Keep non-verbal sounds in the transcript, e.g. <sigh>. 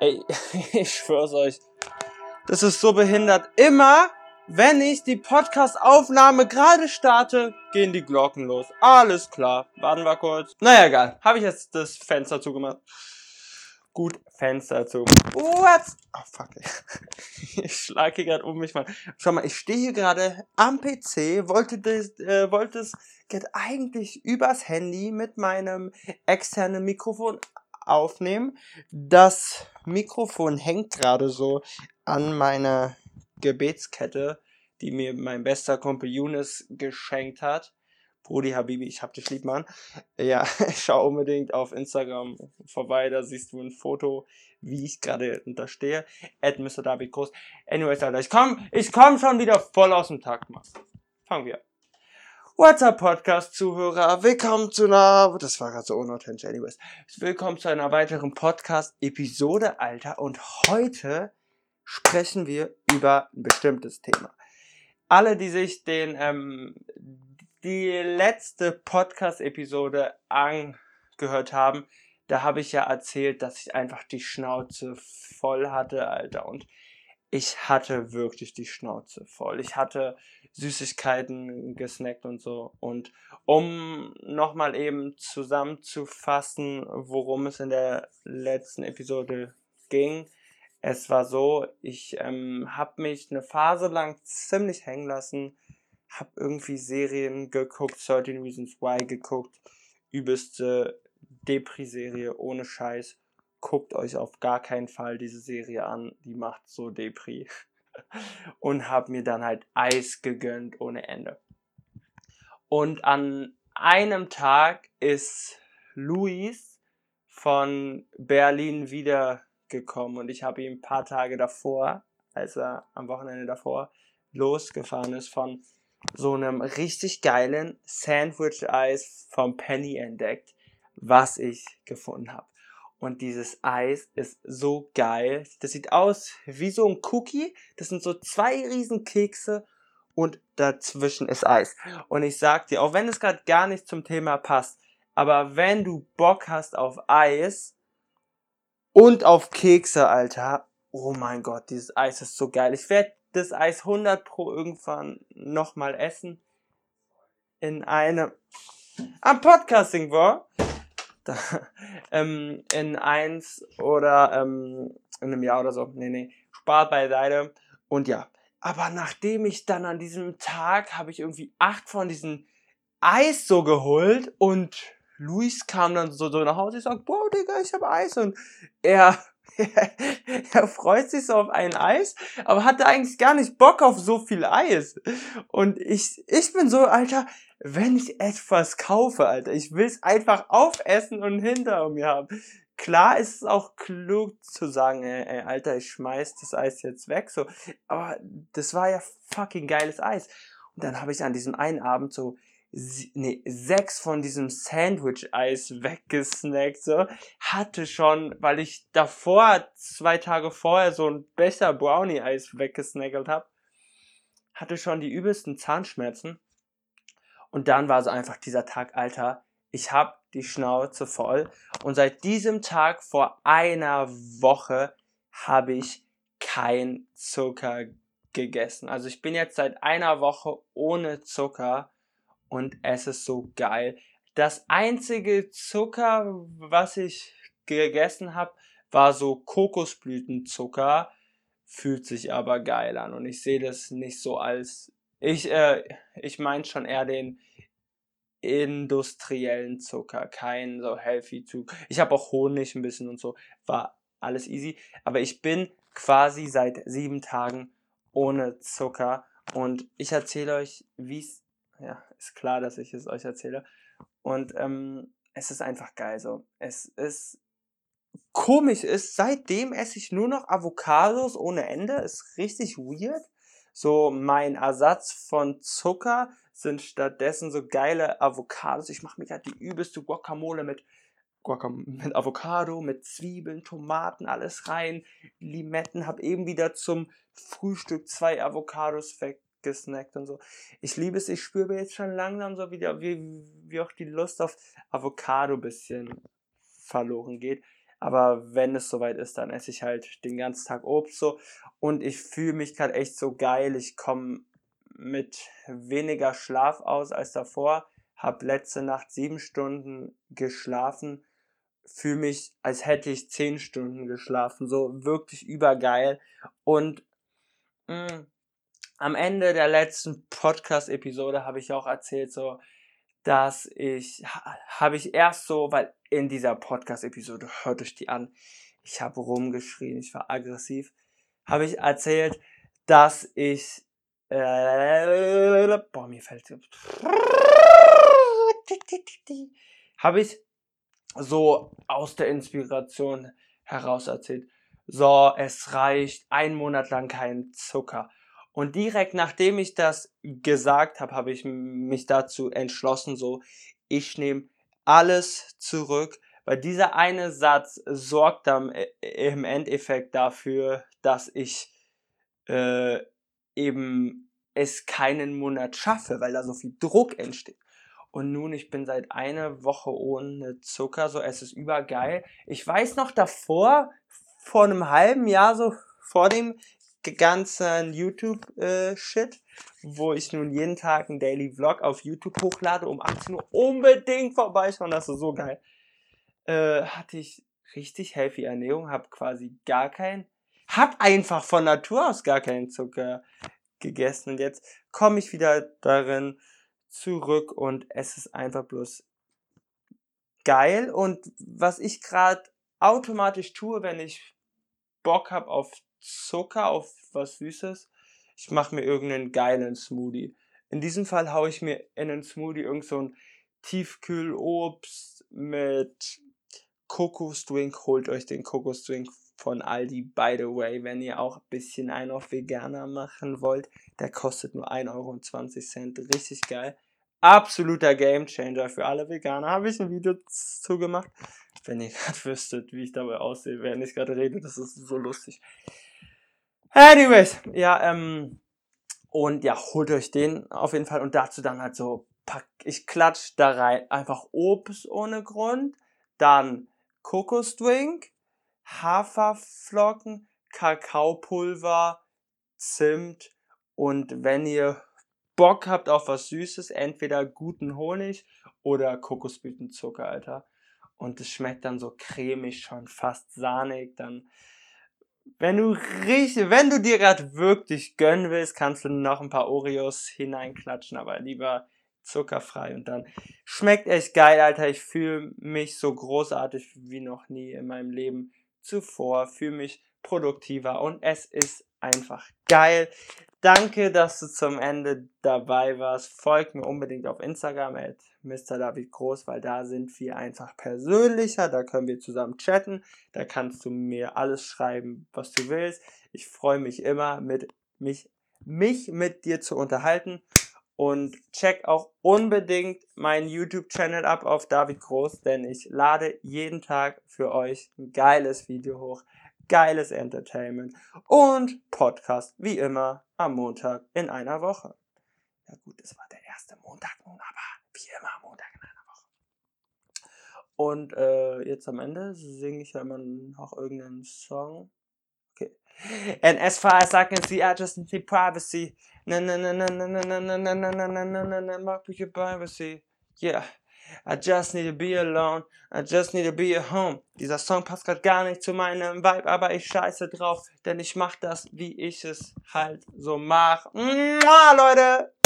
Ey, <laughs> ich schwör's euch. Das ist so behindert. Immer, wenn ich die Podcast-Aufnahme gerade starte, gehen die Glocken los. Alles klar. Warten wir kurz. Naja, egal. Habe ich jetzt das Fenster zugemacht. Gut, Fenster zu. What? Oh, fuck. <laughs> Ich schlage hier gerade um mich mal. Schau mal, ich stehe hier gerade am PC, wollte das, äh, wollte es eigentlich übers Handy mit meinem externen Mikrofon aufnehmen. Das Mikrofon hängt gerade so an meiner Gebetskette, die mir mein bester Kumpel Younes geschenkt hat. Brudi Habibi, ich hab dich lieb, Mann. Ja, <laughs> schau unbedingt auf Instagram vorbei, da siehst du ein Foto, wie ich gerade unterstehe. Ed Mr. David Groß. Anyways, Alter, ich komm, ich komm schon wieder voll aus dem Takt, Mann. Fangen wir. What's up, Podcast-Zuhörer? Willkommen zu einer, das war gerade so unauthentisch, anyways. Willkommen zu einer weiteren Podcast-Episode, Alter. Und heute sprechen wir über ein bestimmtes Thema. Alle, die sich den, ähm, die letzte Podcast-Episode angehört haben, da habe ich ja erzählt, dass ich einfach die Schnauze voll hatte, Alter. Und ich hatte wirklich die Schnauze voll. Ich hatte Süßigkeiten gesnackt und so. Und um nochmal eben zusammenzufassen, worum es in der letzten Episode ging. Es war so, ich ähm, habe mich eine Phase lang ziemlich hängen lassen hab irgendwie Serien geguckt, 13 Reasons Why geguckt, übelste Depri-Serie, ohne Scheiß. Guckt euch auf gar keinen Fall diese Serie an, die macht so Depri. Und hab mir dann halt Eis gegönnt ohne Ende. Und an einem Tag ist Luis von Berlin wiedergekommen und ich habe ihn ein paar Tage davor, als er am Wochenende davor losgefahren ist, von so einem richtig geilen Sandwich-Eis vom Penny entdeckt, was ich gefunden habe. Und dieses Eis ist so geil. Das sieht aus wie so ein Cookie. Das sind so zwei riesen Kekse und dazwischen ist Eis. Und ich sag dir, auch wenn es gerade gar nicht zum Thema passt, aber wenn du Bock hast auf Eis und auf Kekse, Alter, oh mein Gott, dieses Eis ist so geil. Ich werde das Eis 100 pro irgendwann nochmal essen. In einem, am Podcasting war, da, <laughs> ähm, in eins oder ähm, in einem Jahr oder so. Nee, nee, spart beiseite. Und ja, aber nachdem ich dann an diesem Tag habe ich irgendwie acht von diesen Eis so geholt und Luis kam dann so, so nach Hause. Ich sag, boah, Digga, ich habe Eis. Und er <laughs> er freut sich so auf ein Eis, aber hatte eigentlich gar nicht Bock auf so viel Eis. Und ich, ich bin so, Alter, wenn ich etwas kaufe, Alter, ich will es einfach aufessen und hinter mir haben. Klar ist es auch klug zu sagen, ey, ey, Alter, ich schmeiß das Eis jetzt weg, so. Aber das war ja fucking geiles Eis. Und dann habe ich an diesem einen Abend so nee, sechs von diesem Sandwich-Eis <laughs> weggesnackt, so, hatte schon, weil ich davor, zwei Tage vorher, so ein Becher Brownie-Eis weggesnackelt habe, hatte schon die übelsten Zahnschmerzen. Und dann war so einfach dieser Tag, Alter, ich hab die Schnauze voll. Und seit diesem Tag vor einer Woche habe ich kein Zucker gegessen. Also ich bin jetzt seit einer Woche ohne Zucker und es ist so geil. Das einzige Zucker, was ich gegessen habe, war so Kokosblütenzucker, fühlt sich aber geil an. Und ich sehe das nicht so als ich äh, ich meine schon eher den industriellen Zucker, kein so healthy Zucker. Ich habe auch Honig ein bisschen und so, war alles easy, aber ich bin quasi seit sieben Tagen ohne Zucker. Und ich erzähle euch, wie es ja, ist klar, dass ich es euch erzähle. Und ähm, es ist einfach geil so. Es ist komisch ist, seitdem esse ich nur noch Avocados ohne Ende. Ist richtig weird. So mein Ersatz von Zucker sind stattdessen so geile Avocados. Ich mache mir halt die übelste Guacamole mit Guacam mit Avocado, mit Zwiebeln, Tomaten, alles rein, Limetten. Hab eben wieder zum Frühstück zwei Avocados weg gesnackt und so. Ich liebe es, ich spüre jetzt schon langsam so wieder, wie, wie auch die Lust auf Avocado bisschen verloren geht. Aber wenn es soweit ist, dann esse ich halt den ganzen Tag Obst so. Und ich fühle mich gerade echt so geil. Ich komme mit weniger Schlaf aus als davor. Hab letzte Nacht sieben Stunden geschlafen. Fühle mich, als hätte ich zehn Stunden geschlafen. So wirklich übergeil. Und mh, mm, am Ende der letzten Podcast-Episode habe ich auch erzählt, so, dass ich, habe ich erst so, weil in dieser Podcast-Episode, hört euch die an, ich habe rumgeschrien, ich war aggressiv, habe ich erzählt, dass ich, äh, boah, mir fällt, habe ich so aus der Inspiration heraus erzählt, so, es reicht ein Monat lang kein Zucker. Und direkt nachdem ich das gesagt habe, habe ich mich dazu entschlossen, so, ich nehme alles zurück, weil dieser eine Satz sorgt dann äh, im Endeffekt dafür, dass ich äh, eben es keinen Monat schaffe, weil da so viel Druck entsteht. Und nun, ich bin seit einer Woche ohne Zucker, so es ist übergeil. Ich weiß noch davor, vor einem halben Jahr, so vor dem ganzen YouTube-Shit, äh, wo ich nun jeden Tag einen Daily Vlog auf YouTube hochlade, um 18 Uhr unbedingt vorbeischauen, das ist so geil. Äh, hatte ich richtig healthy Ernährung, hab quasi gar keinen, hab einfach von Natur aus gar keinen Zucker gegessen. Und jetzt komme ich wieder darin zurück und es ist einfach bloß geil. Und was ich gerade automatisch tue, wenn ich Bock hab auf Zucker, auf was Süßes. Ich mache mir irgendeinen geilen Smoothie. In diesem Fall haue ich mir in einen Smoothie irgend so ein Tiefkühlobst mit Kokosdrink. Holt euch den Kokosdrink von Aldi, by the way, wenn ihr auch ein bisschen einen auf Veganer machen wollt. Der kostet nur 1,20 Euro. Richtig geil. Absoluter Gamechanger für alle Veganer. Habe ich ein Video zugemacht. Wenn ihr <laughs> gerade wüsstet, wie ich dabei aussehe, während ich gerade rede, das ist so lustig. Anyways, ja, ähm, und ja, holt euch den auf jeden Fall und dazu dann halt so, pack, ich klatsch da rein einfach Obst ohne Grund, dann Kokosdrink, Haferflocken, Kakaopulver, Zimt und wenn ihr Bock habt auf was Süßes, entweder guten Honig oder Kokosblütenzucker, Alter. Und es schmeckt dann so cremig, schon fast sahnig, dann wenn du richtig, wenn du dir gerade wirklich gönnen willst, kannst du noch ein paar Oreos hineinklatschen, aber lieber zuckerfrei und dann schmeckt echt geil, Alter. Ich fühle mich so großartig wie noch nie in meinem Leben zuvor, fühle mich produktiver und es ist einfach geil. Danke, dass du zum Ende dabei warst. Folgt mir unbedingt auf Instagram at Mr. David Groß, weil da sind wir einfach persönlicher. Da können wir zusammen chatten. Da kannst du mir alles schreiben, was du willst. Ich freue mich immer, mit mich, mich mit dir zu unterhalten. Und check auch unbedingt meinen YouTube-Channel ab auf David Groß, denn ich lade jeden Tag für euch ein geiles Video hoch geiles Entertainment und Podcast, wie immer, am Montag in einer Woche. Ja gut, es war der erste Montag nun, aber wie immer am Montag in einer Woche. Und äh, jetzt am Ende singe ich ja immer noch irgendeinen Song. Okay. And as far as I can see, I just need privacy. Na na na na na na na na na na na na na na na privacy. Yeah. I just need to be alone. I just need to be at home. Dieser Song passt gerade gar nicht zu meinem Vibe, aber ich scheiße drauf, denn ich mach das, wie ich es halt so mach. Mua, Leute!